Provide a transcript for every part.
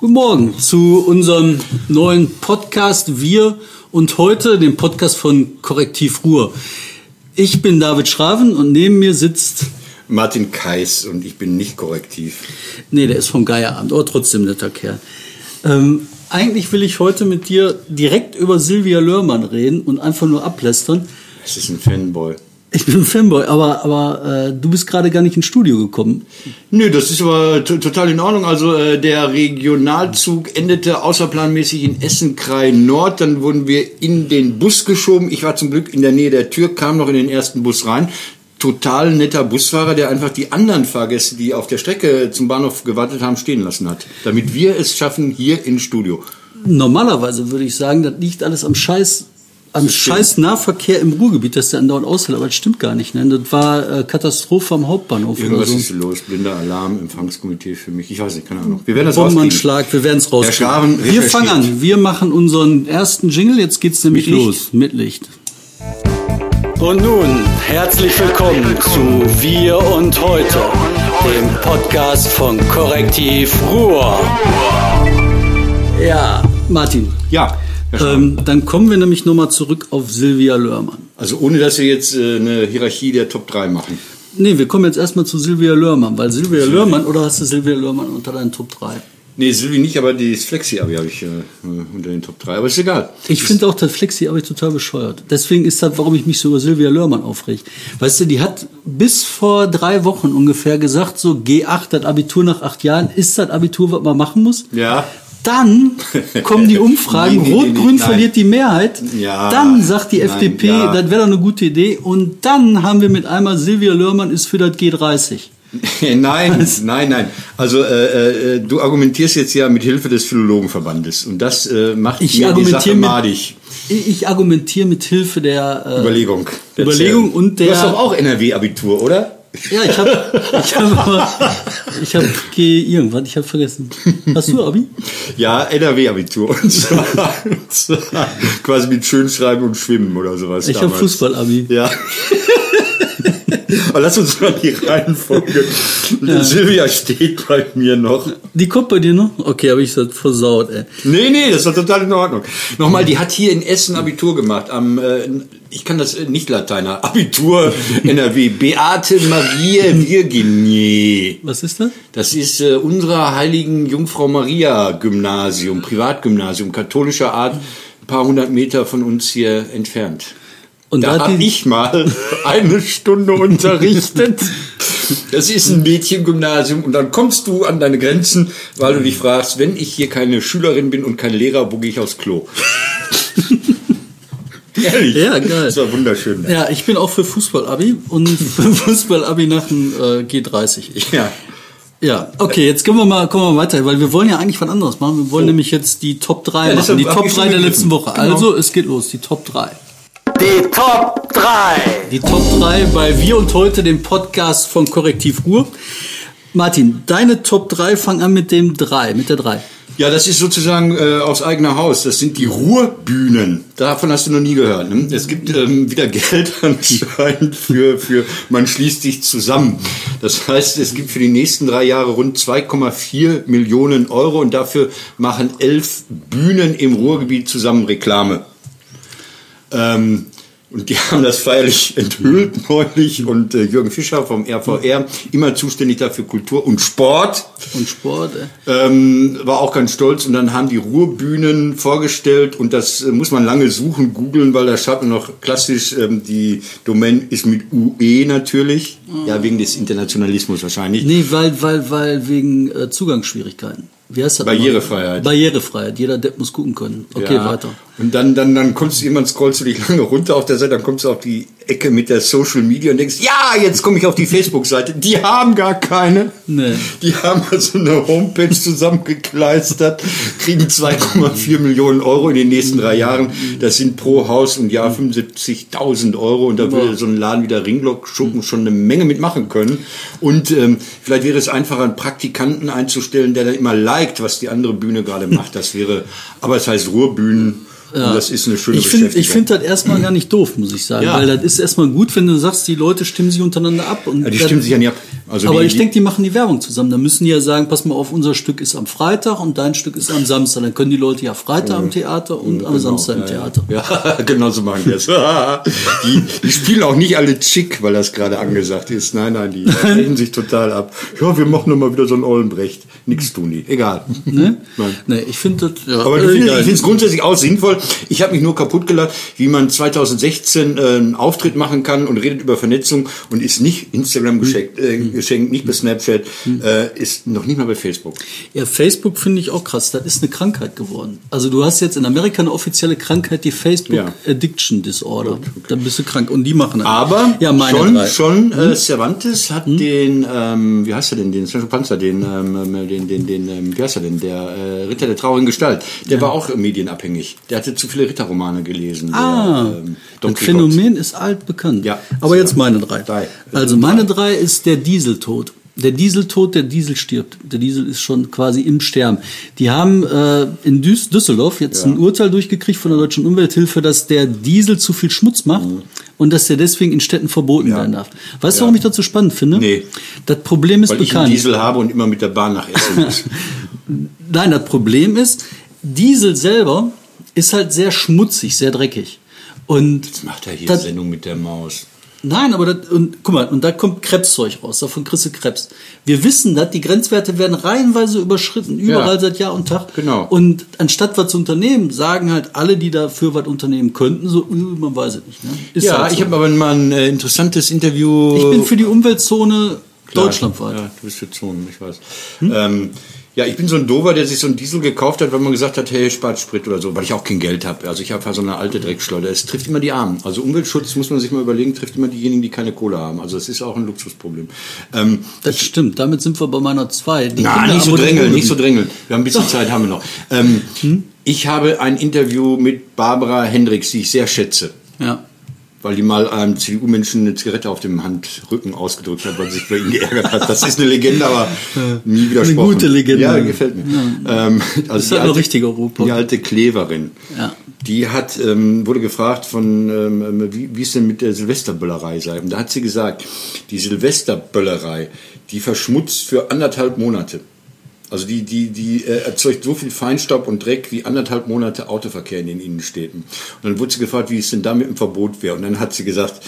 Guten Morgen zu unserem neuen Podcast Wir und heute, dem Podcast von Korrektiv Ruhr. Ich bin David Schraven und neben mir sitzt Martin Kais und ich bin nicht korrektiv. Nee, der ist vom Geierabend, aber trotzdem netter Kerl. Ähm, eigentlich will ich heute mit dir direkt über Silvia Lörmann reden und einfach nur ablästern. Es ist ein Fanboy. Ich bin ein Fanboy, aber, aber äh, du bist gerade gar nicht ins Studio gekommen. Nö, das ist aber total in Ordnung. Also äh, der Regionalzug endete außerplanmäßig in Essen-Krei Nord. Dann wurden wir in den Bus geschoben. Ich war zum Glück in der Nähe der Tür, kam noch in den ersten Bus rein. Total netter Busfahrer, der einfach die anderen Fahrgäste, die auf der Strecke zum Bahnhof gewartet haben, stehen lassen hat. Damit wir es schaffen, hier ins Studio. Normalerweise würde ich sagen, das liegt alles am Scheiß am scheiß Nahverkehr im Ruhrgebiet, dass der andauernd aushält, aber das stimmt gar nicht. Ne? Das war äh, Katastrophe am Hauptbahnhof Irgendwas oder so. ist los, blinder Alarm, Empfangskomitee für mich. Ich weiß nicht, keine Ahnung. Wir werden das Bombenanschlag, wir werden es rauskriegen. Wir fangen an, wir machen unseren ersten Jingle, jetzt geht's nämlich Mit los. Mit Licht. Und nun, herzlich willkommen zu Wir und Heute, dem Podcast von Korrektiv Ruhr. Ja, Martin. Ja. Ähm, dann kommen wir nämlich nochmal zurück auf Silvia Lörmann. Also ohne, dass wir jetzt äh, eine Hierarchie der Top 3 machen. Nee, wir kommen jetzt erstmal zu Silvia Lörmann, weil Silvia Lörmann, oder hast du Silvia Lörmann unter deinen Top 3? Nee, Silvi nicht, aber das Flexi-Abi habe ich äh, unter den Top 3. Aber ist egal. Ich finde auch das Flexi aber total bescheuert. Deswegen ist das, warum ich mich so über Silvia Lörmann aufreg. Weißt du, die hat bis vor drei Wochen ungefähr gesagt, so G8, das Abitur nach acht Jahren, ist das Abitur, was man machen muss. Ja. Dann kommen die Umfragen, Nee, nee, nee, Rot-Grün nein. verliert die Mehrheit. Ja. Dann sagt die Nein, FDP, ja. das wäre doch eine gute Idee. Und dann haben wir mit einmal Silvia Lörmann ist für das G30. nein, nein, nein. Also äh, äh, du argumentierst jetzt ja mit Hilfe des Philologenverbandes und das äh, macht Ich mir die argumentiere Sache mit, madig. ich argumentiere mit Hilfe der äh, Überlegung. Überlegung und der- Du hast doch auch NRW-Abitur, oder? Ja, ich habe ich hab, ich hab G irgendwas, ich habe vergessen. Hast du Abi? Ja, NRW-Abitur. Und zwar, und zwar quasi mit Schönschreiben und Schwimmen oder sowas. Ich habe. Fußball-Abi. Ja. Aber lass uns mal die Reihenfolge. Silvia steht bei mir noch. Die kommt bei dir noch? Okay, habe ich das versaut, ey. Nee, nee, das war total in Ordnung. Nochmal, die hat hier in Essen Abitur gemacht. Am, äh, ich kann das äh, nicht Lateiner. Abitur NRW. Beate Maria Virginie. Was ist das? Das ist äh, unserer heiligen Jungfrau Maria Gymnasium, Privatgymnasium, katholischer Art, ein paar hundert Meter von uns hier entfernt. Und da da habe ich mal eine Stunde unterrichtet. Das ist ein Mädchengymnasium und dann kommst du an deine Grenzen, weil du dich fragst, wenn ich hier keine Schülerin bin und kein Lehrer, wo gehe ich aufs Klo? Ehrlich? Ja, geil. Das war wunderschön. Ja, ich bin auch für Fußball-Abi und für Fußball-Abi nach dem äh, G30. Ja. Ja, okay, jetzt kommen wir mal, kommen wir mal weiter, weil wir wollen ja eigentlich was anderes machen. Wir wollen nämlich jetzt die Top 3 Ja, machen, die Top ich 3 schon der letzten. Woche. Genau. Also, es geht los, die Top 3. Die Top 3. Die Top 3 bei Wir und Heute, dem Podcast von Korrektiv Ruhr. Martin, deine Top 3 fangen an mit dem 3, mit der 3. Ja, das ist sozusagen äh, aus eigener Haus. Das sind die Ruhrbühnen. Davon hast du noch nie gehört. Ne? Es gibt ähm, wieder Geld anscheinend für, für man schließt sich zusammen. Das heißt, es gibt für die nächsten drei Jahre rund 2,4 Millionen Euro und dafür machen elf Bühnen im Ruhrgebiet zusammen Reklame. Ähm, und die haben das feierlich enthüllt neulich und äh, Jürgen Fischer vom RVR, immer zuständig dafür Kultur und Sport, Und Sport, ey. ähm, war auch ganz stolz und dann haben die Ruhrbühnen vorgestellt und das äh, muss man lange suchen, googeln, weil da schreibt man noch klassisch, ähm, die Domain ist mit UE natürlich, ja wegen des Internationalismus wahrscheinlich. Nee, weil, weil, weil wegen äh, Zugangsschwierigkeiten. Wie heißt das? Barrierefreiheit. Barrierefreiheit. Jeder Depp muss gucken können. Okay, Ja. weiter. Und dann, dann, dann kommst du irgendwann scrollst du dich lange runter auf der Seite, dann kommst du auf die Ecke mit der Social Media und denkst, ja, jetzt komme ich auf die Facebook-Seite. Die haben gar keine. Nee. Die haben also eine Homepage zusammengekleistert, kriegen 2,4 Millionen Euro in den nächsten drei Jahren. Das sind pro Haus im Jahr 75.000 Euro und da würde so ein Laden wie der Ringlock-Schuppen schon eine Menge mitmachen können. Und ähm, vielleicht wäre es einfacher, einen Praktikanten einzustellen, der dann immer liked, was die andere Bühne gerade macht. Das wäre, aber es heißt Ruhrbühnen. Und das ist eine schöne Ich finde ich Beschäftigung. find das erstmal gar nicht doof, muss ich sagen. Ja. Weil das ist erstmal gut, wenn du sagst, die Leute stimmen sich untereinander ab. Und Ja, die stimmen sich ja nicht ab. Also Aber die- ich denke, die machen die Werbung zusammen. Da müssen die ja sagen, pass mal auf, unser Stück ist am Freitag und dein Stück ist am Samstag. Dann können die Leute ja Freitag am Theater und am Samstag im Theater. Genau, Ja, genau so machen die das. die, die spielen auch nicht alle chick, weil das gerade angesagt ist. Nein, nein, die reden sich total ab. Ja, wir machen nochmal wieder so ein Ollenbrecht. Nix tun die. Egal. Ne? Nein. Nee, ich finde das. Ja, Aber äh, ich finde es grundsätzlich auch sinnvoll. Ich habe mich nur kaputt gelacht, wie man 2016 äh, einen Auftritt machen kann und redet über Vernetzung und ist nicht Instagram geschenkt, äh, geschenkt nicht bei Snapchat, äh, ist noch nicht mal bei Facebook. Ja, Facebook finde ich auch krass. Das ist eine Krankheit geworden. Also du hast jetzt in Amerika eine offizielle Krankheit, die Facebook Ja. Addiction Disorder. Dann bist du krank. Und die machen das. Aber ja, schon, drei. schon äh, Cervantes hat den, ähm, wie heißt er denn, den Sergio Panzer, den, ähm, äh, den, den, den, ähm, wie heißt er denn, der äh, Ritter der traurigen Gestalt, der war auch medienabhängig. Der hatte zu viele Ritterromane gelesen. Ah, der, ähm, das. Phänomen ist altbekannt. Ja. Aber jetzt meine drei. Drei. Also meine drei ist der Dieseltod. Der Dieseltod, der Diesel stirbt. Der Diesel ist schon quasi im Sterben. Die haben äh, in Düs Düsseldorf jetzt ein Urteil durchgekriegt von der Deutschen Umwelthilfe, dass der Diesel zu viel Schmutz macht und dass der deswegen in Städten verboten Mhm. Ja. werden darf. Weißt du, Ja. warum ich das so spannend finde? Nee. Das Problem ist Weil ich einen bekannt. Diesel habe und immer mit der Bahn nach Essen muss. Nein, das Problem ist, Diesel selber ist halt sehr schmutzig, sehr dreckig. Und Jetzt macht er hier das- Sendung mit der Maus. Nein, aber das, und guck mal, und da kommt Krebszeug raus, davon kriegst du Krebs. Wir wissen das, die Grenzwerte werden reihenweise überschritten, überall Ja. seit Jahr und Tag. Genau. Und anstatt was zu unternehmen, sagen halt alle, die dafür was unternehmen könnten, so, "Äh, man weiß es nicht. Ne? Ist ja, halt so. ich habe aber mal ein äh, interessantes Interview. ich bin für die Umweltzone Klar. deutschlandweit. Ja, du bist für Zonen, ich weiß. Ähm, ja, ich bin so ein Dover, der sich so einen Diesel gekauft hat, weil man gesagt hat, hey, spart Sprit oder so, weil ich auch kein Geld habe. Also ich habe halt so eine alte Dreckschleuder. Es trifft immer die Armen. Also Umweltschutz muss man sich mal überlegen, trifft immer diejenigen, die keine Kohle haben. Also es ist auch ein Luxusproblem. Ähm, Das stimmt, damit sind wir bei meiner zwei. Die na, Kinder nicht so drängeln, nicht so drängeln. Wir haben ein bisschen Zeit, haben wir noch. Ähm, Ich habe ein Interview mit Barbara Hendricks, die ich sehr schätze. Ja. Weil die mal einem CDU-Menschen eine Zigarette auf dem Handrücken ausgedrückt hat, weil sie sich bei ihm geärgert hat. Das ist eine Legende, aber nie widersprochen. gute Legende. Ja, gefällt mir. Ähm, also ist die halt alte- richtig Europa. Die alte Kleverin. Ja. Die hat, ähm, wurde gefragt von, ähm, wie, wie es denn mit der Silvesterböllerei sei. Und da hat sie gesagt, die Silvesterböllerei, die verschmutzt für anderthalb Monate. Also die, die, die äh, erzeugt so viel Feinstaub und Dreck wie anderthalb Monate Autoverkehr in den Innenstädten. Und dann wurde sie gefragt, wie es denn da mit dem Verbot wäre. Und dann hat sie gesagt,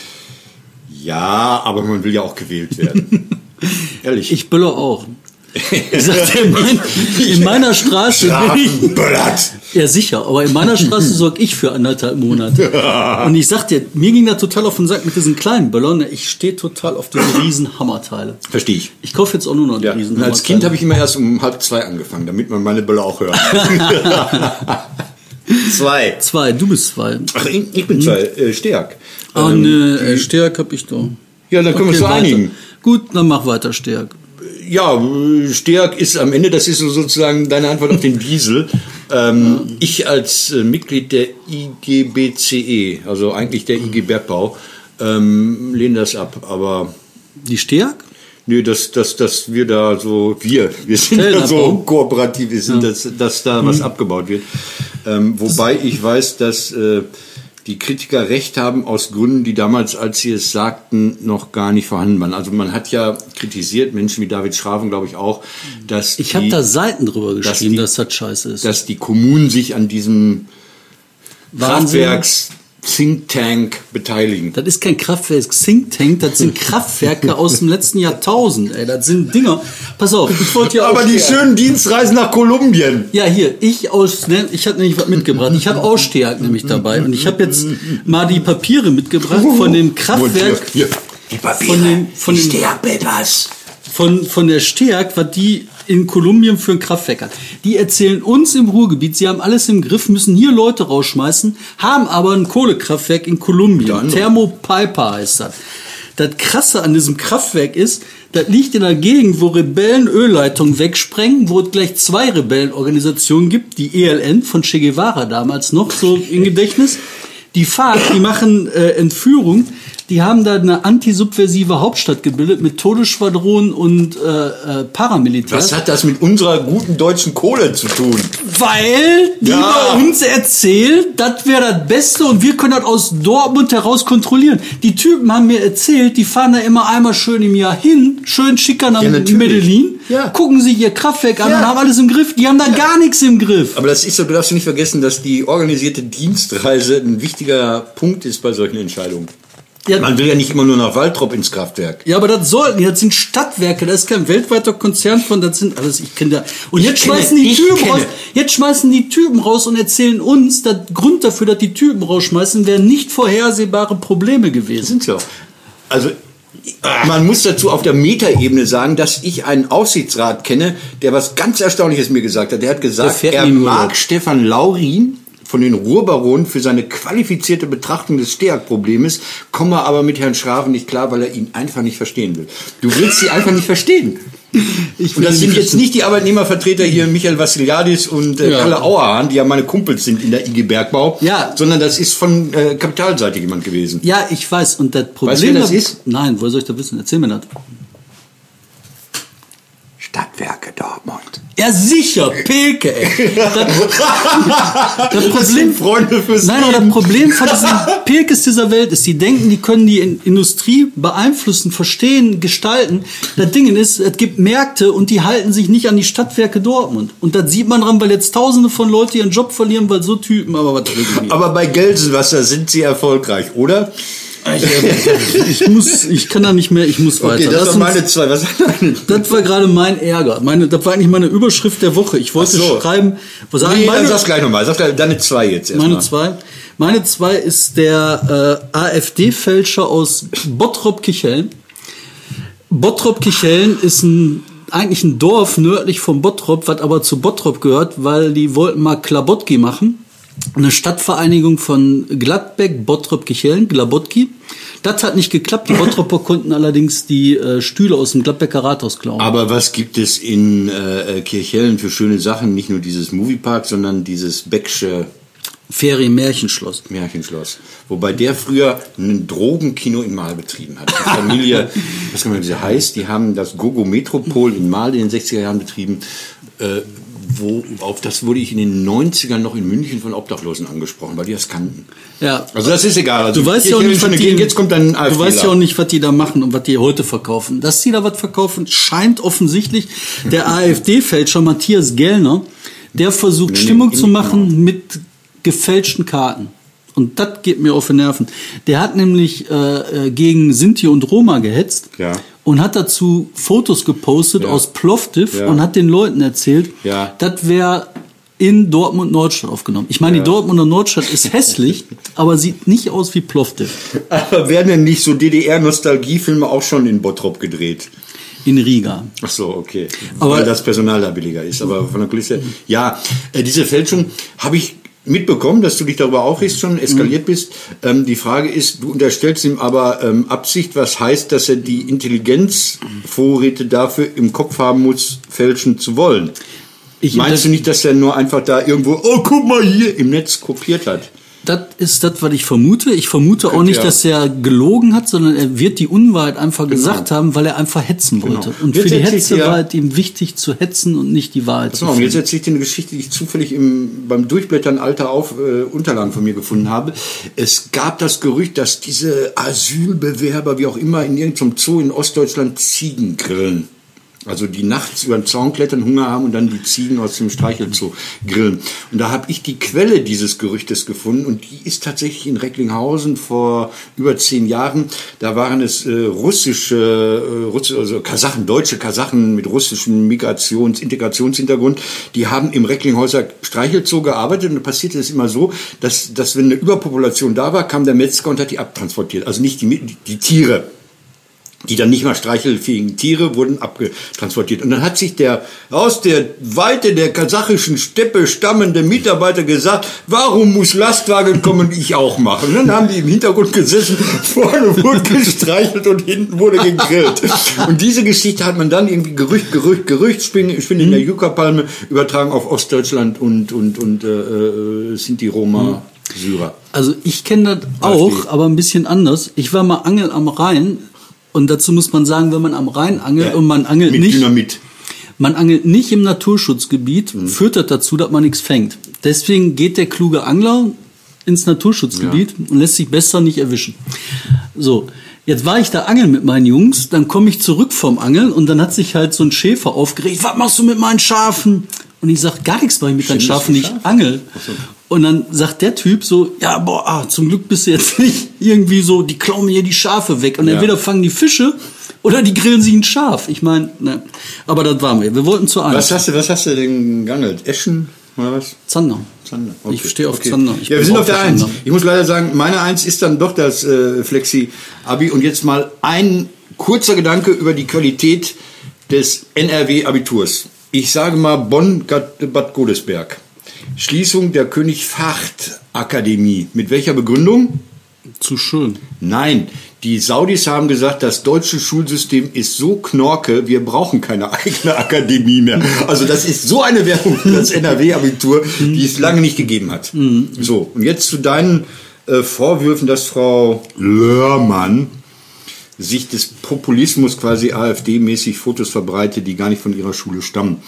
ja, aber man will ja auch gewählt werden. Ehrlich. Ich böller auch. Ich sagte, in, mein, in meiner Straße bin ich, Strafen böllert. Ja, sicher, aber in meiner Straße sorge ich für anderthalb Monate. Und ich sag dir, mir ging da total auf den Sack mit diesen kleinen Böllern. Ich stehe total auf diese riesen Hammerteile. Verstehe ich. Ich kaufe jetzt auch nur noch die Ja. riesen Und als Kind habe ich immer erst um halb zwei angefangen, damit man meine Böller auch hört. zwei. Zwei, du bist zwei. Ach, ich, bin zwei. Äh, Stärk. Ah, Ähm, ne, äh, Stärk hab ich doch. Ja, dann können wir uns so einigen. Gut, dann mach weiter, Stärk. Ja, Stärk ist am Ende, das ist so sozusagen deine Antwort auf den Diesel. Ähm, ich als äh, Mitglied der IGBCE, also eigentlich der IG Bergbau, ähm, lehne das ab. Aber Die Stärk? nee, dass, dass, dass wir da so, wir, wir sind ja Stellenabbau. so kooperativ, wir sind, dass, dass da was abgebaut wird. Ähm, wobei ich weiß, dass äh, die Kritiker recht haben aus Gründen, die damals, als sie es sagten, noch gar nicht vorhanden waren. Also man hat ja kritisiert, Menschen wie David Schraven, glaube ich auch, dass Ich habe da Seiten drüber dass geschrieben, die- dass das scheiße ist. dass die Kommunen sich an diesem Wahnsinn. Kraftwerks Think Tank beteiligen. Das ist kein Kraftwerk Think Tank, das sind Kraftwerke aus dem letzten Jahrtausend, ey. Das sind Dinger. Pass auf, ich wollte ja Aber die Stärk. schönen Dienstreisen nach Kolumbien. Ja, hier, ich aus, ne, ich habe nämlich was mitgebracht. Ich habe Ausstärk nämlich dabei und ich habe jetzt mal die Papiere mitgebracht von dem Kraftwerk, Hier, die Papiere. Von dem- von dem- Stärkpapers. von, von der Stärk, was die in Kolumbien für ein Kraftwerk hat. Die erzählen uns im Ruhrgebiet, sie haben alles im Griff, müssen hier Leute rausschmeißen, haben aber ein Kohlekraftwerk in Kolumbien. andere. Thermopaipa heißt das. Das Krasse an diesem Kraftwerk ist, das liegt in einer Gegend, wo Rebellen Ölleitungen wegsprengen, wo es gleich zwei Rebellenorganisationen gibt, die ELN von Che Guevara damals noch so in Gedächtnis. Die FARC, die machen äh, Entführung, Die haben da eine antisubversive Hauptstadt gebildet mit Todesschwadronen und äh, äh, Paramilitärs. Was hat das mit unserer guten deutschen Kohle zu tun? Weil die Ja. bei uns erzählt, das wäre das Beste und wir können das aus Dortmund heraus kontrollieren. Die Typen haben mir erzählt, die fahren da immer einmal schön im Jahr hin, schön schicker nach Ja. Medellin, Ja. gucken sich ihr Kraftwerk an Ja. und haben alles im Griff. Die haben da gar nichts im Griff. Aber das ist so, du darfst nicht vergessen, dass die organisierte Dienstreise ein wichtiger Punkt ist bei solchen Entscheidungen. Ja. Man will ja nicht immer nur nach Waltrop ins Kraftwerk. Ja, aber das sollten, das sind Stadtwerke, das ist kein weltweiter Konzern von, das sind alles, ich kenne da. Und jetzt kenne- schmeißen die ich Typen kenne. raus, jetzt schmeißen die Typen raus und erzählen uns, der Grund dafür, dass die Typen rausschmeißen, wären nicht vorhersehbare Probleme gewesen. Sind so. Also man muss dazu auf der Metaebene sagen, dass ich einen Aufsichtsrat kenne, der was ganz Erstaunliches mir gesagt hat. Der hat gesagt, er mag. Stefan Laurin von den Ruhrbaronen für seine qualifizierte Betrachtung des Steag-Problems, komme aber mit Herrn Schraven nicht klar, weil er ihn einfach nicht verstehen will. Du willst sie einfach nicht verstehen. Ich Und das sind jetzt nicht die Arbeitnehmervertreter hier, Michael Vassiliadis und äh, Ja. Kalle Auerhahn, die ja meine Kumpels sind in der IG Bergbau, Ja. sondern das ist von äh, Kapitalseite jemand gewesen. Ja, ich weiß. Und das Problem. Weißt du, das da- ist? Nein, woher soll ich das wissen? Erzähl mir das. Stadtwerke Dortmund. Ja, sicher, Pilke, ey. Das, das Problem. Freunde fürs Nein, aber das. Problem von diesen Pilkes dieser Welt ist, die denken, die können die In- Industrie beeinflussen, verstehen, gestalten. Das Ding ist, es gibt Märkte und die halten sich nicht an die Stadtwerke Dortmund. Und das sieht man dran, weil jetzt tausende von Leuten ihren Job verlieren, weil so Typen, aber was. Aber bei Gelsenwasser sind sie erfolgreich, oder? Ich muss, ich kann da nicht mehr, ich muss weiter. Okay, das Lass uns- meine zwei. Was? Das war gerade mein Ärger. Meine, das war eigentlich meine Überschrift der Woche. Ich wollte so. schreiben, was sagen Nee, meine, dann sag's gleich nochmal. Sag gleich deine zwei jetzt erstmal. meine zwei. Meine zwei ist der äh, AfD-Fälscher aus Bottrop-Kicheln. Bottrop-Kicheln ist ein, eigentlich ein Dorf nördlich von Bottrop, was aber zu Bottrop gehört, weil die wollten mal Klabotki machen. Eine Stadtvereinigung von Gladbeck, Bottrop, Kicheln, Glabotki. Das hat nicht geklappt. Die Bottroper konnten allerdings die äh, Stühle aus dem Gladbecker Rathaus klauen. Aber was gibt es in äh, Kirchhellen für schöne Sachen? Nicht nur dieses Moviepark, sondern dieses Becksche Ferien-Märchenschloss. Märchenschloss. Wobei der früher ein Drogenkino in Mal betrieben hat. Die Familie, was kann man wie sie heißt, die haben das Gogo Metropol in Mal in den 60er Jahren betrieben. Äh, wo, auf das wurde ich in den 90ern noch in München von Obdachlosen angesprochen, weil die das kannten. Ja. Also das ist egal. Also Du weißt ja auch nicht, was die, jetzt kommt dann du weißt ja auch nicht, was die da machen und was die heute verkaufen. Dass die da was verkaufen, scheint offensichtlich der AfD-Fälscher Matthias Gellner, der versucht Nee, Stimmung zu machen mit gefälschten Karten. Und das geht mir auf die Nerven. Der hat nämlich äh, äh, gegen Sinti und Roma gehetzt Ja. und hat dazu Fotos gepostet Ja. aus Plovdiv Ja. und hat den Leuten erzählt, das wäre in Dortmund Nordstadt aufgenommen. Ich meine, die Dortmunder Nordstadt ist hässlich, aber sieht nicht aus wie Plovdiv Aber werden denn nicht so DDR-Nostalgiefilme auch schon in Bottrop gedreht? in Riga. Ach so, okay. Aber- Weil das Personal da billiger ist. Aber von der Kulisse. Ja, äh, diese Fälschung habe ich mitbekommen, dass du dich darüber aufregst, schon eskaliert bist. Ähm, die Frage ist, du unterstellst ihm aber ähm, Absicht, was heißt, dass er die Intelligenzvorräte dafür im Kopf haben muss, fälschen zu wollen. Ich Meinst du nicht, dass er nur einfach da irgendwo, oh, guck mal hier, im Netz kopiert hat? Das ist das, was ich vermute. Ich vermute auch Könnte nicht, ja. dass er gelogen hat, sondern er wird die Unwahrheit einfach gesagt haben, weil er einfach hetzen wollte. Genau. Und für die Hetze war es ihm wichtig zu hetzen und nicht die Wahrheit zu und jetzt finden. erzähle ich dir eine Geschichte, die ich zufällig im, beim Durchblättern alter auf, äh, Unterlagen von mir gefunden habe. Es gab das Gerücht, dass diese Asylbewerber, wie auch immer, in irgendeinem Zoo in Ostdeutschland Ziegen grillen. Also die nachts über den Zaun klettern, Hunger haben und dann die Ziegen aus dem Streichelzoo grillen. Und da habe ich die Quelle dieses Gerüchtes gefunden und die ist tatsächlich in Recklinghausen vor über zehn Jahren. Da waren es äh, russische, äh, Russ also Kasachen, deutsche Kasachen mit russischem Migrations-, Integrationshintergrund. Die haben im Recklinghäuser Streichelzoo gearbeitet und da passierte es immer so, dass, dass wenn eine Überpopulation da war, kam der Metzger und hat die abtransportiert. Also nicht die, die Tiere die dann nicht mal streichelfähigen Tiere wurden abgetransportiert. Und dann hat sich der aus der Weite der kasachischen Steppe stammende Mitarbeiter gesagt, warum muss Lastwagen kommen und ich auch machen? Und dann haben die im Hintergrund gesessen, vorne wurde gestreichelt und hinten wurde gegrillt. Und diese Geschichte hat man dann irgendwie Gerücht, Gerücht, Gerücht, Spinne, Spinne in Mhm. der Yucca-Palme übertragen auf Ostdeutschland und, und, und äh, äh, Sinti Roma. Syrer. Also ich kenne das auch, aber ein bisschen anders. Ich war mal angeln am Rhein und dazu muss man sagen, wenn man am Rhein angelt Ja, und man angelt nicht, Dynamit. man angelt nicht im Naturschutzgebiet, führt das dazu, dass man nichts fängt. Deswegen geht der kluge Angler ins Naturschutzgebiet und lässt sich besser nicht erwischen. So, jetzt war ich da angeln mit meinen Jungs, dann komme ich zurück vom Angeln und dann hat sich halt so ein Schäfer aufgeregt, was machst du mit meinen Schafen? Und ich sag gar nichts, weil ich mit deinen Schafen Schafe? angel. Und dann sagt der Typ so, ja, boah, ah, zum Glück bist du jetzt nicht irgendwie so, die klauen mir hier die Schafe weg. Und Ja. entweder fangen die Fische oder die grillen sich ein Schaf. Ich meine, ne. Aber das waren wir. Wir wollten zu eins. Was hast du, was hast du denn geangelt? Eschen oder was? Zander. Zander. Ich stehe auf Zander. Ich ja, wir sind auf der Eins. Ich muss leider sagen, meine Eins ist dann doch das äh, Flexi-Abi. Und jetzt mal ein kurzer Gedanke über die Qualität des NRW-Abiturs. Ich sage mal Bonn-Bad Godesberg. Schließung der König-Facht-Akademie. Mit welcher Begründung? Zu schön. Nein, die Saudis haben gesagt, das deutsche Schulsystem ist so knorke, wir brauchen keine eigene Akademie mehr. Also das ist so eine Werbung für das NRW-Abitur, die es lange nicht gegeben hat. So, und jetzt zu deinen äh, Vorwürfen, dass Frau Lörmann sich des Populismus quasi AfD-mäßig Fotos verbreitet, die gar nicht von ihrer Schule stammen.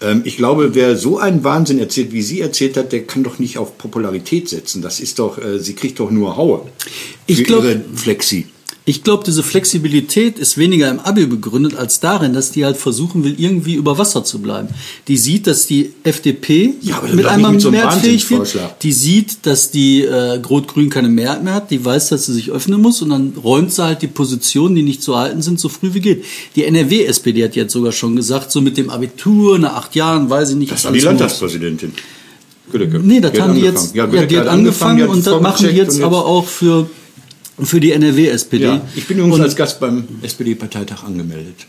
Ähm, ich glaube, wer so einen Wahnsinn erzählt, wie sie erzählt hat, der kann doch nicht auf Popularität setzen. Das ist doch, äh, sie kriegt doch nur Haue. Ich für glaub- ihre Flexi. Ich glaube, diese Flexibilität ist weniger im Abi begründet als darin, dass die halt versuchen will, irgendwie über Wasser zu bleiben. Die sieht, dass die FDP Ja, mit einmal mit so einem mehrheitsfähig wird. Die sieht, dass die äh, Rot-Grün keine Mehrheit mehr hat. Die weiß, dass sie sich öffnen muss und dann räumt sie halt die Positionen, die nicht zu halten sind, so früh wie geht. Die NRW-SPD hat jetzt sogar schon gesagt, so mit dem Abitur nach acht Jahren, weiß ich nicht. Das ist war die. Gödecke. Gödecke. Nee, das haben die jetzt, angefangen. ja, Gödecke die hat angefangen hat und das machen die jetzt aber auch für, für die NRW-SPD. Ja, ich bin übrigens Und- als Gast beim SPD-Parteitag angemeldet.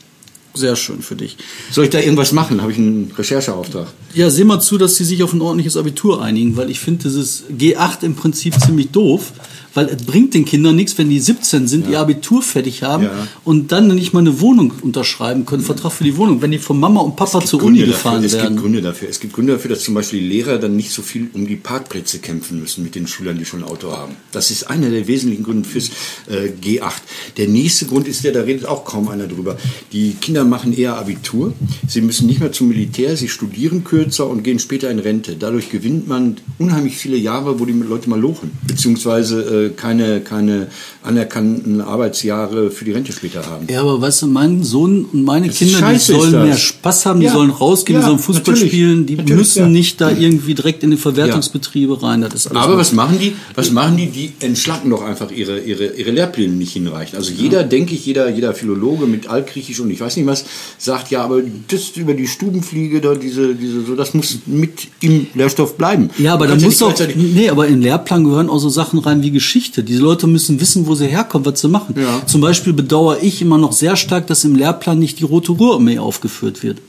Sehr schön für dich. Soll ich da irgendwas machen? Habe ich einen Rechercheauftrag? Ja, seh mal zu, dass sie sich auf ein ordentliches Abitur einigen, weil ich finde dieses G8 im Prinzip ziemlich doof, weil es bringt den Kindern nichts, wenn die 17 sind, ihr Abitur fertig haben Ja. und dann nicht mal eine Wohnung unterschreiben können, Vertrag für die Wohnung, wenn die von Mama und Papa zur Uni Gründe gefahren dafür. Es gibt werden. Gründe dafür. Es gibt Gründe dafür, dass zum Beispiel die Lehrer dann nicht so viel um die Parkplätze kämpfen müssen mit den Schülern, die schon ein Auto haben. Das ist einer der wesentlichen Gründe fürs äh, G8. Der nächste Grund ist der, da redet auch kaum einer drüber. Die Kinder machen eher Abitur. Sie müssen nicht mehr zum Militär, sie studieren kürzer und gehen später in Rente. Dadurch gewinnt man unheimlich viele Jahre, wo die Leute mal lochen, beziehungsweise äh, keine, keine anerkannten Arbeitsjahre für die Rente später haben. Ja, aber weißt du, mein Sohn und meine Das Kinder, die sollen mehr Spaß haben, die Ja. sollen rausgehen, die Ja, sollen Fußball natürlich. spielen, die Natürlich, müssen ja. nicht da irgendwie direkt in die Verwertungsbetriebe rein. Das ist alles Aber was machen die? Was machen die? Die entschlacken doch einfach ihre, ihre, ihre Lehrpläne nicht hinreichend. Also jeder, denke ich, jeder, jeder Philologe mit Altgriechisch und ich weiß nicht was, sagt ja, aber das über die Stubenfliege, da diese, diese, so, das muss mit im Lehrstoff bleiben. Ja, aber kannst muss doch, nee, aber in Lehrplan gehören auch so Sachen rein wie Geschichte. Diese Leute müssen wissen, wo sie herkommen, was sie machen. Ja. Zum Beispiel bedauere ich immer noch sehr stark, dass im Lehrplan nicht die Rote Ruhrarmee aufgeführt wird.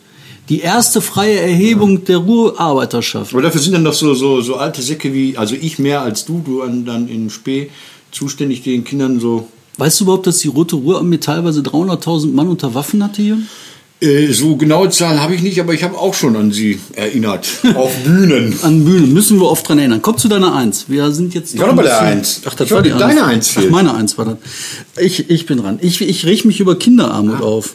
Die erste freie Erhebung der Ruhrarbeiterschaft. Aber dafür sind dann doch so, so, so alte Säcke wie, also ich mehr als du, du an, dann in Spee zuständig den Kindern so Weißt du überhaupt, dass die Rote Ruhrarmee teilweise 300.000 Mann unter Waffen hatte hier? Äh, so genaue Zahlen habe ich nicht, aber ich habe auch schon an sie erinnert. Auf Bühnen. An Bühnen müssen wir oft dran erinnern. Komm zu deiner Eins. Wir sind jetzt. Ich war ein bei der Eins. Ach, das Ich war die Eins. deine Eins Ach, meine Eins war das. Ich, ich bin dran. Ich, ich reg mich über Kinderarmut auf.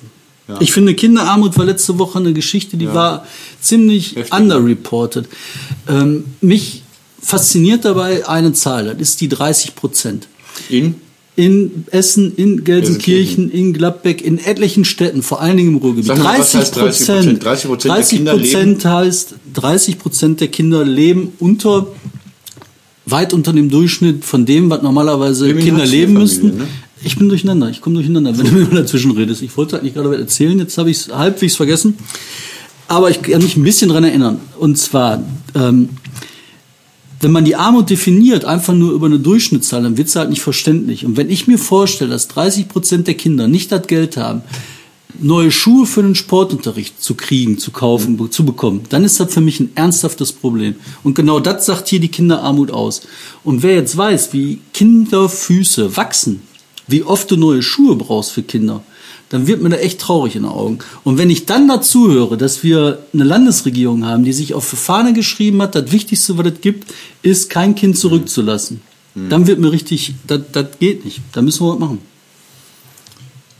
Ich finde, Kinderarmut war letzte Woche eine Geschichte, die war ziemlich Heftig. underreported. Ähm, mich fasziniert dabei eine Zahl, das ist die 30 Prozent. In? In Essen, in Gelsenkirchen, in Gladbeck, in etlichen Städten, vor allen Dingen im Ruhrgebiet. Mal, was heißt 30 Prozent? 30 Prozent der 30 Kinder Prozent heißt, 30 Prozent der Kinder leben unter, weit unter dem Durchschnitt von dem, was normalerweise in Kinder leben Hartz-IV-Familien, müssten. ne? Ich bin durcheinander, ich komme durcheinander, wenn du mir mal dazwischen redest. Ich wollte eigentlich gerade was erzählen, jetzt habe ich es halbwegs vergessen. Aber ich kann mich ein bisschen dran erinnern. Und zwar, ähm, wenn man die Armut definiert, einfach nur über eine Durchschnittszahl, dann wird es halt nicht verständlich. Und wenn ich mir vorstelle, dass 30 Prozent der Kinder nicht das Geld haben, neue Schuhe für den Sportunterricht zu kriegen, zu kaufen, zu bekommen, dann ist das für mich ein ernsthaftes Problem. Und genau das sagt hier die Kinderarmut aus. Und wer jetzt weiß, wie Kinderfüße wachsen, wie oft du neue Schuhe brauchst für Kinder, dann wird mir da echt traurig in den Augen. Und wenn ich dann dazu höre, dass wir eine Landesregierung haben, die sich auf Fahne geschrieben hat, das Wichtigste, was es gibt, ist, kein Kind zurückzulassen, dann wird mir richtig, das, das geht nicht. Da müssen wir was machen.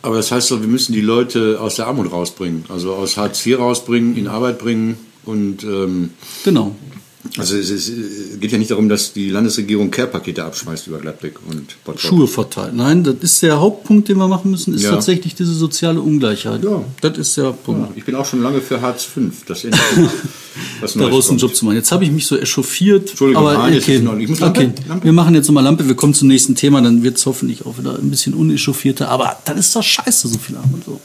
Aber das heißt doch, wir müssen die Leute aus der Armut rausbringen, also aus Hartz IV rausbringen, in Arbeit bringen und ähm, Genau. Also es, ist, es geht ja nicht darum, dass die Landesregierung Care-Pakete abschmeißt über Gladbeck und Bottrop. Schuhe verteilt. Nein, das ist der Hauptpunkt, den wir machen müssen, ist Ja. tatsächlich diese soziale Ungleichheit. Ja. Das ist der Punkt. Ja, ich bin auch schon lange für Hartz V. Das endlich was daraus Neues einen kommt. Job zu machen. Jetzt habe ich mich so echauffiert. Entschuldigung, aber nein, okay. Ordnung. Ich muss Lampe, okay. Lampe. Wir machen jetzt nochmal Lampe, wir kommen zum nächsten Thema, dann wird es hoffentlich auch wieder ein bisschen unechauffierter. Aber dann ist doch scheiße, so viel Armut so.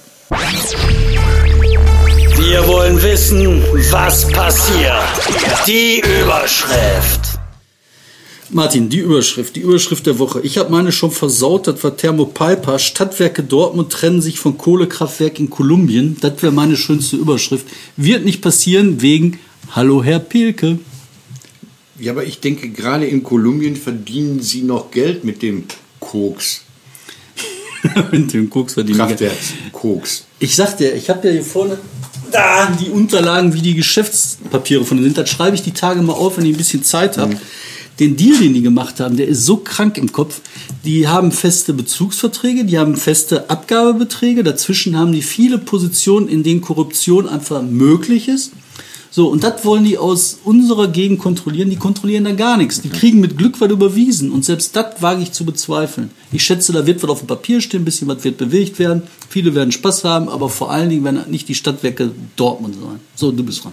Wir wollen wissen, was passiert. Die Überschrift. Martin, die Überschrift, die Überschrift der Woche. Ich habe meine schon versaut, das war Thermopiper. Stadtwerke Dortmund trennen sich von Kohlekraftwerk in Kolumbien. Das wäre meine schönste Überschrift. Wird nicht passieren wegen Hallo Herr Pilke. Ja, aber ich denke, gerade in Kolumbien verdienen sie noch Geld mit dem Koks. Mit dem Koks verdienen. Kraftwerks Koks. Ich sag dir, ich habe ja hier vorne da die Unterlagen, wie die Geschäftspapiere von denen sind. Das schreibe ich die Tage mal auf, wenn ich ein bisschen Zeit habe. Den Deal, den die gemacht haben, der ist so krank im Kopf. Die haben feste Bezugsverträge, die haben feste Abgabebeträge. Dazwischen haben die viele Positionen, in denen Korruption einfach möglich ist. So, und das wollen die aus unserer Gegend kontrollieren. Die kontrollieren da gar nichts. Die kriegen mit Glück was überwiesen. Und selbst das wage ich zu bezweifeln. Ich schätze, da wird was auf dem Papier stehen, ein bisschen was wird bewegt werden. Viele werden Spaß haben, aber vor allen Dingen werden nicht die Stadtwerke Dortmund sein. So, du bist dran.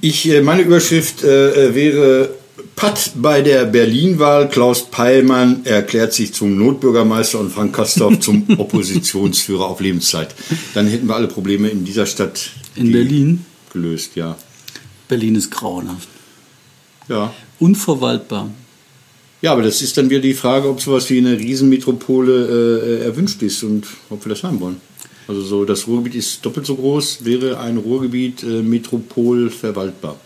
Ich, äh, meine Überschrift äh, äh, wäre Patt bei der Berlin-Wahl. Klaus Peilmann erklärt sich zum Notbürgermeister und Frank Kastorf zum Oppositionsführer auf Lebenszeit. Dann hätten wir alle Probleme in dieser Stadt In Berlin? gelöst, ja. Berlin ist grauenhaft. Ja. Unverwaltbar. Ja, aber das ist dann wieder die Frage, ob sowas wie eine Riesenmetropole äh, erwünscht ist und ob wir das haben wollen. Also so, das Ruhrgebiet ist doppelt so groß, wäre ein Ruhrgebiet äh, Metropol verwaltbar.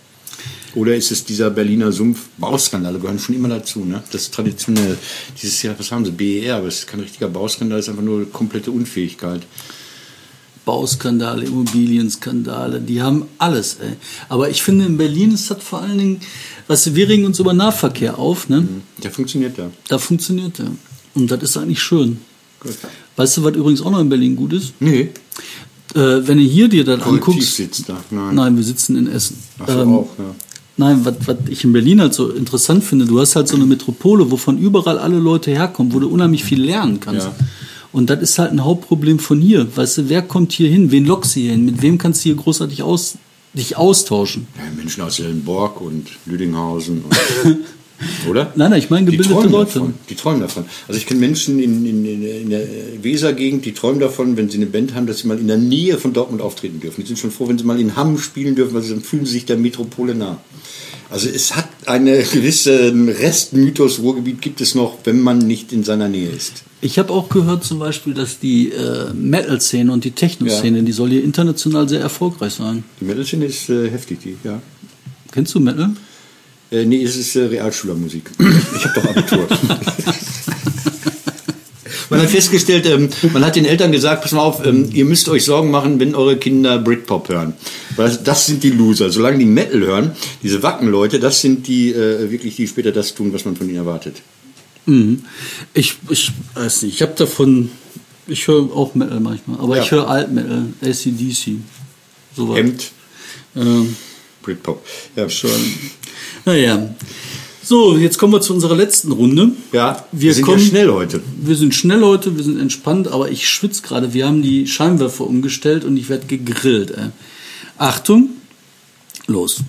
Oder ist es dieser Berliner Sumpf? Bauskandale gehören schon immer dazu, ne? Das ist traditionell. Dieses Jahr, was haben sie? BER, aber es ist kein richtiger Bauskandal, es ist einfach nur komplette Unfähigkeit. Bauskandale, Immobilienskandale, die haben alles, ey. Aber ich finde, in Berlin ist das vor allen Dingen, du, wir regen uns über Nahverkehr auf, ne? Der funktioniert da. Da funktioniert der. Und das ist eigentlich schön. Gut. Weißt du, was übrigens auch noch in Berlin gut ist? Nee, Äh, wenn du hier dir das Kollektiv anguckst. sitzt da. Nein. Nein, wir sitzen in Essen. Ach so, Ähm, auch, ja. Nein, was, was ich in Berlin halt so interessant finde, du hast halt so eine Metropole, wo von überall alle Leute herkommen, wo du unheimlich viel lernen kannst. Ja. Und das ist halt ein Hauptproblem von hier. Weißt du, wer kommt hier hin? Wen lockst du hier hin? Mit wem kannst du hier großartig aus, dich austauschen? Ja, Menschen aus Ellenborg und Lüdinghausen. Und, oder? Nein, nein, ich meine Die gebildete träumen Leute. Davon. Die träumen davon. Also ich kenne Menschen in, in, in, der Wesergegend, die träumen davon, wenn sie eine Band haben, dass sie mal in der Nähe von Dortmund auftreten dürfen. Die sind schon froh, wenn sie mal in Hamm spielen dürfen, weil sie dann fühlen sich der Metropole nah. Also es hat eine gewisse Restmythos, Ruhrgebiet gibt es noch, wenn man nicht in seiner Nähe ist. Ich habe auch gehört zum Beispiel, dass die äh, Metal-Szene und die Techno-Szene, die soll hier international sehr erfolgreich sein. Die Metal-Szene ist äh, heftig, die, ja. Kennst du Metal? Äh, nee, es ist äh, Realschülermusik. Ich habe doch Abitur. Man hat festgestellt, ähm, man hat den Eltern gesagt, pass mal auf, ähm, ihr müsst euch Sorgen machen, wenn eure Kinder Britpop hören. Weil das, sind die Loser. Solange die Metal hören, diese Wackenleute, das sind die äh, wirklich, die später das tun, was man von ihnen erwartet. Mhm. Ich, ich weiß nicht, ich habe davon, ich höre auch Metal manchmal, aber Ja. ich höre Alt-Metal, ACDC. Sowas. Hemd, Ähm, Britpop. Ja, schon. Naja. So, jetzt kommen wir zu unserer letzten Runde. Ja, wir, Wir sind kommen- ja schnell heute. Wir sind schnell heute, wir sind entspannt, aber ich schwitze gerade. Wir haben die Scheinwerfer umgestellt und ich werde gegrillt. Ey. Achtung, los.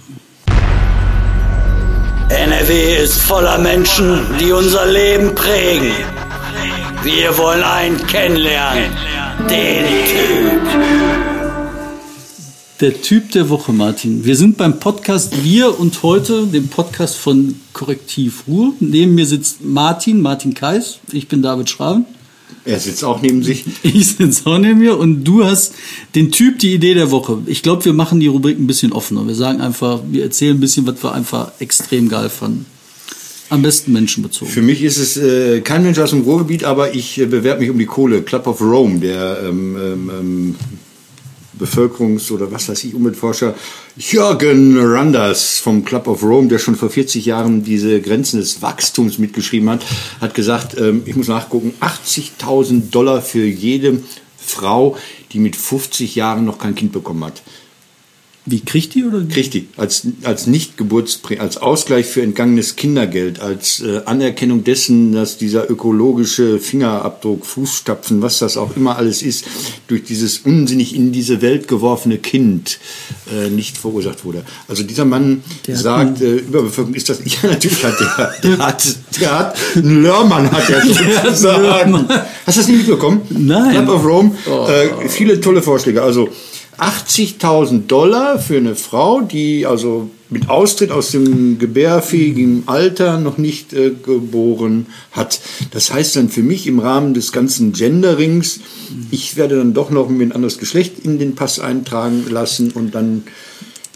NRW ist voller Menschen, die unser Leben prägen. Wir wollen einen kennenlernen. Den Typ. Der Typ der Woche, Martin. Wir sind beim Podcast Wir und heute, dem Podcast von Korrektiv Ruhr. Neben mir sitzt Martin, Martin Kais. Ich bin David Schraven. Er sitzt auch neben sich. Ich sitze auch neben mir und du hast den Typ, die Idee der Woche. Ich glaube, wir machen die Rubrik ein bisschen offener. Wir sagen einfach, wir erzählen ein bisschen, was wir einfach extrem geil fanden. Am besten menschenbezogen. Für mich ist es äh, kein Mensch aus dem Ruhrgebiet, aber ich äh, bewerbe mich um die Kohle. Club of Rome, der ähm, ähm, ähm, Bevölkerungs- oder was weiß ich, Umweltforscher Jürgen Randers vom Club of Rome, der schon vor 40 Jahren diese Grenzen des Wachstums mitgeschrieben hat, hat gesagt, ähm, ich muss nachgucken, 80.000 Dollar für jede Frau, die mit 50 Jahren noch kein Kind bekommen hat. Wie kriegt die oder? Kriegt die als, als Nicht-Geburtsprämie, als Ausgleich für entgangenes Kindergeld, als äh, Anerkennung dessen, dass dieser ökologische Fingerabdruck, Fußstapfen, was das auch immer alles ist, durch dieses unsinnig in diese Welt geworfene Kind äh, nicht verursacht wurde. Also dieser Mann Der sagt, äh, Überbevölkerung ist das. Ja, natürlich hat der, der hat, der hat, einen Lörmann hat er sozusagen. Hast du das nicht mitbekommen? Nein. Club of Rome, äh, viele tolle Vorschläge. Also 80.000 Dollar für eine Frau, die also mit Austritt aus dem gebärfähigen Alter noch nicht äh, geboren hat. Das heißt dann für mich im Rahmen des ganzen Genderings, ich werde dann doch noch ein anderes Geschlecht in den Pass eintragen lassen und dann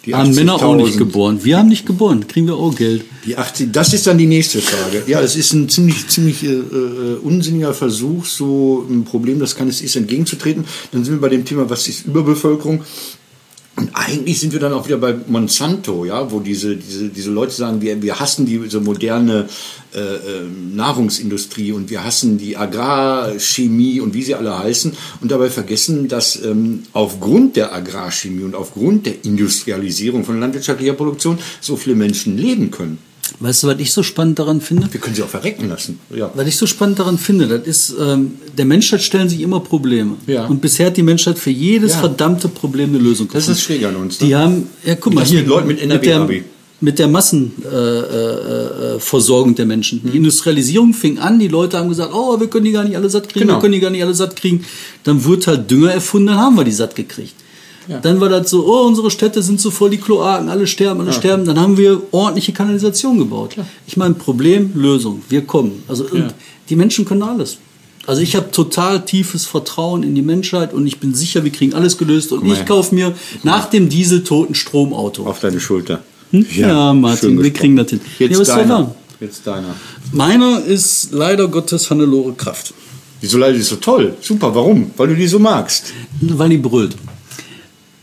die Haben Männer auch nicht 80.000. geboren. Wir haben nicht geboren. Kriegen wir auch Geld. Die 80, das ist dann die nächste Frage. Ja, das ist ein ziemlich, ziemlich äh, äh, unsinniger Versuch, so ein Problem, das kann es ist, entgegenzutreten. Dann sind wir bei dem Thema, was ist Überbevölkerung? Und eigentlich sind wir dann auch wieder bei Monsanto, ja, wo diese, diese, diese Leute sagen, wir, wir hassen diese moderne äh, äh, Nahrungsindustrie und wir hassen die Agrarchemie und wie sie alle heißen und dabei vergessen, dass ähm, aufgrund der Agrarchemie und aufgrund der Industrialisierung von landwirtschaftlicher Produktion so viele Menschen leben können. Weißt du, was ich so spannend daran finde? Wir können sie auch verrecken lassen. Ja. Was ich so spannend daran finde, das ist, ähm, der Menschheit stellen sich immer Probleme. Ja. Und bisher hat die Menschheit für jedes Ja. verdammte Problem eine Lösung gefunden. Das ist schräg an uns, ne? Die haben, ja guck mal, hier, mit Leuten mit der, NRW-Abi. mit der Massenversorgung äh, äh, Versorgung der Menschen. Mhm. Die Industrialisierung fing an, die Leute haben gesagt, oh, wir können die gar nicht alle satt kriegen, Genau. wir können die gar nicht alle satt kriegen. Dann wurde halt Dünger erfunden, dann haben wir die satt gekriegt. Dann war das so, oh, unsere Städte sind so voll, die Kloaken, alle sterben, alle sterben. Dann haben wir ordentliche Kanalisation gebaut. Ich meine, Problem, Lösung, wir kommen. Also und die Menschen können alles. Also ich habe total tiefes Vertrauen in die Menschheit und ich bin sicher, wir kriegen alles gelöst. Und ich kaufe mir nach dem Dieseltoten Stromauto. Auf deine Schulter. Hm? Ja, Martin, wir kriegen das hin. Jetzt Ja, was deiner. Jetzt deiner. Meiner ist leider Gottes Hannelore Kraft, Wieso leider die ist so toll? Super, warum? Weil du die so magst. weil die brüllt.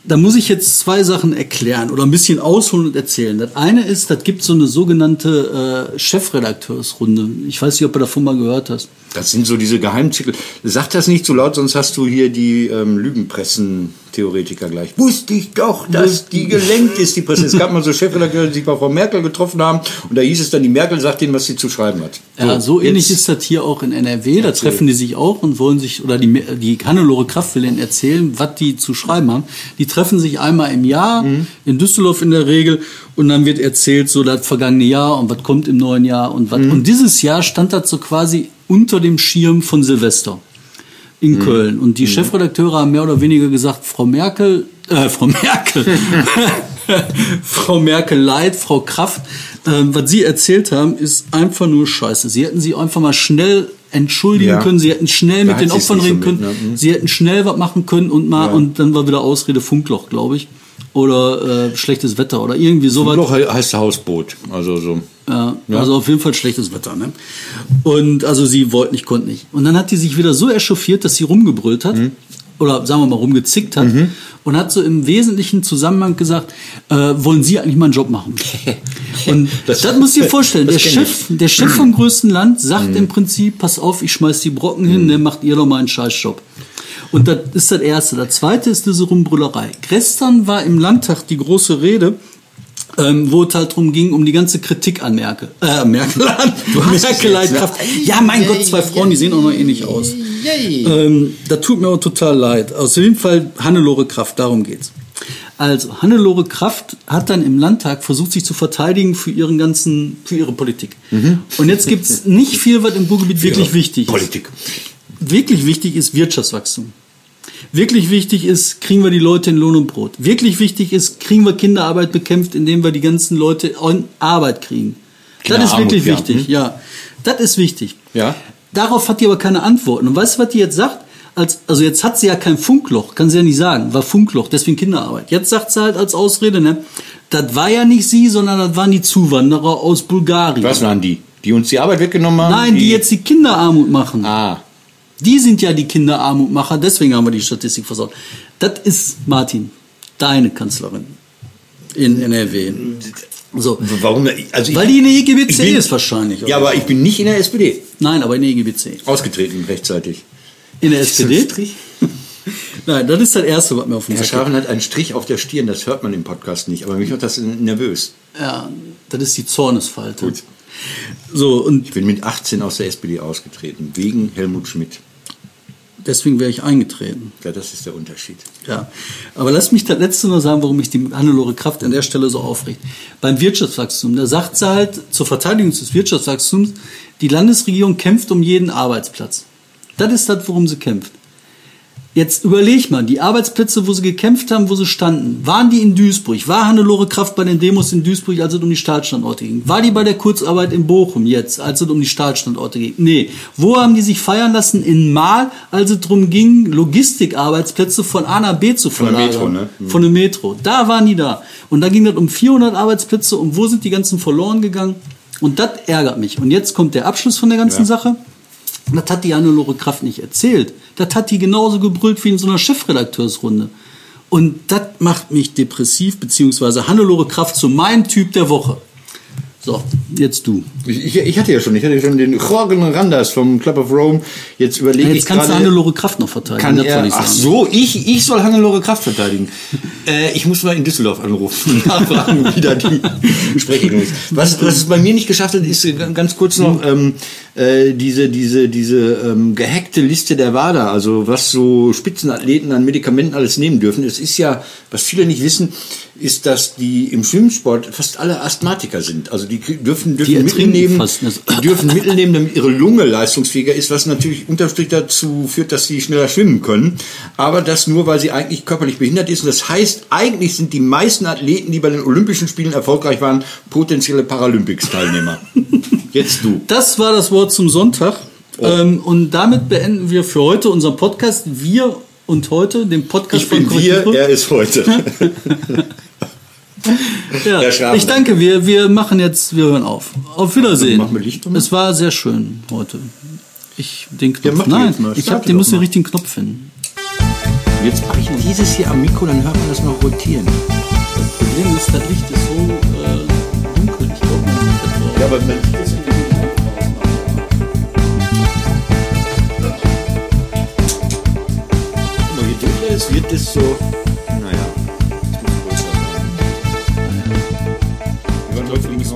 Da muss ich jetzt zwei Sachen erklären oder ein bisschen ausholen und erzählen. Das eine ist, das gibt so eine sogenannte äh, Chefredakteursrunde. Ich weiß nicht, ob du davon mal gehört hast. Das sind so diese Geheimzettel. Sag das nicht so laut, sonst hast du hier die ähm, Lügenpressen-Theoretiker gleich. Wusste ich doch, dass die gelenkt ist, die Presse. Es gab mal so Chefredakteure, die sich bei Frau Merkel getroffen haben und da hieß es dann, die Merkel sagt denen, was sie zu schreiben hat. Ja, so ähnlich ist das hier auch in NRW. Da Erzähl. treffen die sich auch und wollen sich, oder die, die Hannelore Kraft will ihnen erzählen, was die zu schreiben haben. Die treffen sich einmal im Jahr, Mhm. in Düsseldorf in der Regel, und dann wird erzählt, so das vergangene Jahr und was kommt im neuen Jahr und was. Mhm. Und dieses Jahr stand das so quasi unter dem Schirm von Silvester in Mhm. Köln. Und die Chefredakteure haben mehr oder weniger gesagt, Frau Merkel, äh, Frau Merkel, Frau Merkel leid, Frau Kraft, ähm, was Sie erzählt haben, ist einfach nur Scheiße. Sie hätten sie einfach mal schnell entschuldigen Ja. können, sie hätten schnell Da mit den Opfern nicht so reden können, mit, ne? Mhm. sie hätten schnell was machen können und mal, Ja. und dann war wieder Ausrede Funkloch, glaube ich. Oder äh, schlechtes Wetter oder irgendwie sowas. Loch heißt Hausboot. Also so. Ja, Also auf jeden Fall schlechtes Wetter. Ne? Und also sie wollte nicht, konnte nicht. Und dann hat die sich wieder so echauffiert, dass sie rumgebrüllt hat. Mhm. Oder sagen wir mal rumgezickt hat. Und hat so im wesentlichen Zusammenhang gesagt, äh, wollen Sie eigentlich mal einen Job machen? Und das, Das- muss ich dir vorstellen. Der Chef, der Chef vom größten Land sagt Mhm. im Prinzip, pass auf, ich schmeiß die Brocken hin, ne, macht ihr doch mal einen Scheißjob. Und das ist das Erste. Das Zweite ist diese Rumbrüllerei. Gestern war im Landtag die große Rede, ähm, wo es halt darum ging, um die ganze Kritik an Merkel. Äh, Merkel an. Du hast es Merkel jetzt, ne? Leitkraft. Ja, mein Gott, zwei Frauen, die sehen auch noch ähnlich aus. Ähm, da tut mir auch total leid. Aus jeden Fall Hannelore Kraft, darum geht's. Also, Hannelore Kraft hat dann im Landtag versucht, sich zu verteidigen für ihren ganzen, für ihre Politik. Und jetzt gibt's nicht viel, was im Ruhrgebiet wirklich wichtig ist. Politik. Wirklich wichtig ist Wirtschaftswachstum. Wirklich wichtig ist, kriegen wir die Leute in Lohn und Brot. Wirklich wichtig ist, kriegen wir Kinderarbeit bekämpft, indem wir die ganzen Leute an Arbeit kriegen. Das ist Kinderarmut, wirklich ja. wichtig, ja. Das ist wichtig. Ja. Darauf hat die aber keine Antworten. Und weißt du, was die jetzt sagt? Als, also jetzt hat sie ja kein Funkloch, kann sie ja nicht sagen, war Funkloch, deswegen Kinderarbeit. Jetzt sagt sie halt als Ausrede, ne, das war ja nicht sie, sondern das waren die Zuwanderer aus Bulgarien. Was waren die? Die uns die Arbeit weggenommen haben? Nein, die jetzt die Kinderarmut machen. Ah. Die sind ja die Kinderarmutmacher, deswegen haben wir die Statistik versaut. Das ist, Martin, deine Kanzlerin in NRW. So. Warum? Also ich, Weil die in der IGBC bin- ist wahrscheinlich. Ja, aber ich bin nicht in der SPD. Nein, aber in der IGBC. Ausgetreten rechtzeitig. In der SPD? Strich? Nein, das ist das Erste, was mir auf den Herr Sack. Schafen hat einen Strich auf der Stirn, das hört man im Podcast nicht, aber mich macht das nervös. Ja, das ist die Zornesfalte. Gut. So, und Ich bin mit 18 aus der SPD ausgetreten, wegen Helmut Schmidt. Deswegen wäre ich eingetreten. Ja, das ist der Unterschied. Ja, aber lass mich das letzte nur sagen, warum mich die Hannelore Kraft an der Stelle so aufregt. Beim Wirtschaftswachstum, da sagt sie halt zur Verteidigung des Wirtschaftswachstums, die Landesregierung kämpft um jeden Arbeitsplatz. Das ist das, worum sie kämpft. Jetzt überleg mal, die Arbeitsplätze, wo sie gekämpft haben, wo sie standen, waren die in Duisburg? War Hannelore Kraft bei den Demos in Duisburg, als es um die Staatstandorte ging? War die bei der Kurzarbeit in Bochum jetzt, als es um die Staatstandorte ging? Nee. Wo haben die sich feiern lassen? In Mahl, als es darum ging, Logistikarbeitsplätze von A nach B zu der verlagern. Metro, ne? Mhm. Von der Metro. Da waren die da. Und da ging das um 400 Arbeitsplätze und wo sind die ganzen verloren gegangen? Und das ärgert mich. Und jetzt kommt der Abschluss von der ganzen Ja. Sache. Das hat die Hannelore Kraft nicht erzählt. Das hat die genauso gebrüllt wie in so einer Chefredakteursrunde. Und das macht mich depressiv, beziehungsweise Hannelore Kraft zu meinem Typ der Woche. So, jetzt du. Ich, ich, ich hatte ja schon, ich hatte ja schon den Jorgen Randers vom Club of Rome. Jetzt überlege ich Jetzt kannst du gerade, Hannelore Kraft noch verteidigen. kann er, ich ach so, ich, ich soll Hannelore Kraft verteidigen. äh, ich muss mal in Düsseldorf anrufen nachfragen, wie da die Sprechregelung ist. Was, was es bei mir nicht geschafft hat, ist äh, ganz kurz noch ähm, äh, diese, diese, diese ähm, gehackte Liste der WADA, also was so Spitzenathleten an Medikamenten alles nehmen dürfen. Es ist ja, was viele nicht wissen, ist, dass die im Schwimmsport fast alle Asthmatiker sind. Also die dürfen, dürfen Die Mittel nehmen, fast. die dürfen Mittel nehmen, damit ihre Lunge leistungsfähiger ist, was natürlich unterm Strich dazu führt, dass sie schneller schwimmen können. Aber das nur, weil sie eigentlich körperlich behindert ist. Und das heißt, eigentlich sind die meisten Athleten, die bei den Olympischen Spielen erfolgreich waren, potenzielle Paralympics-Teilnehmer. Jetzt du. Das war das Wort zum Sonntag. Ähm, und damit beenden wir für heute unseren Podcast. Wir und heute, den Podcast Ich bin wir, Korrektur. er ist heute. Ja, ich danke, wir, wir machen jetzt, wir hören auf. Auf Wiedersehen. Machen wir Licht es war sehr schön heute. Ich den Knopf. Ja, Nein, ich habe den muss den richtigen Knopf finden. Jetzt mache ich dieses hier am Mikro, dann hört man das noch rotieren. Das Problem ist, das Licht ist so äh, dunkel. Ich glaube, man sieht das so. Ja, aber man sieht es in dem Guck mal, je dunkler es wird, desto, naja, es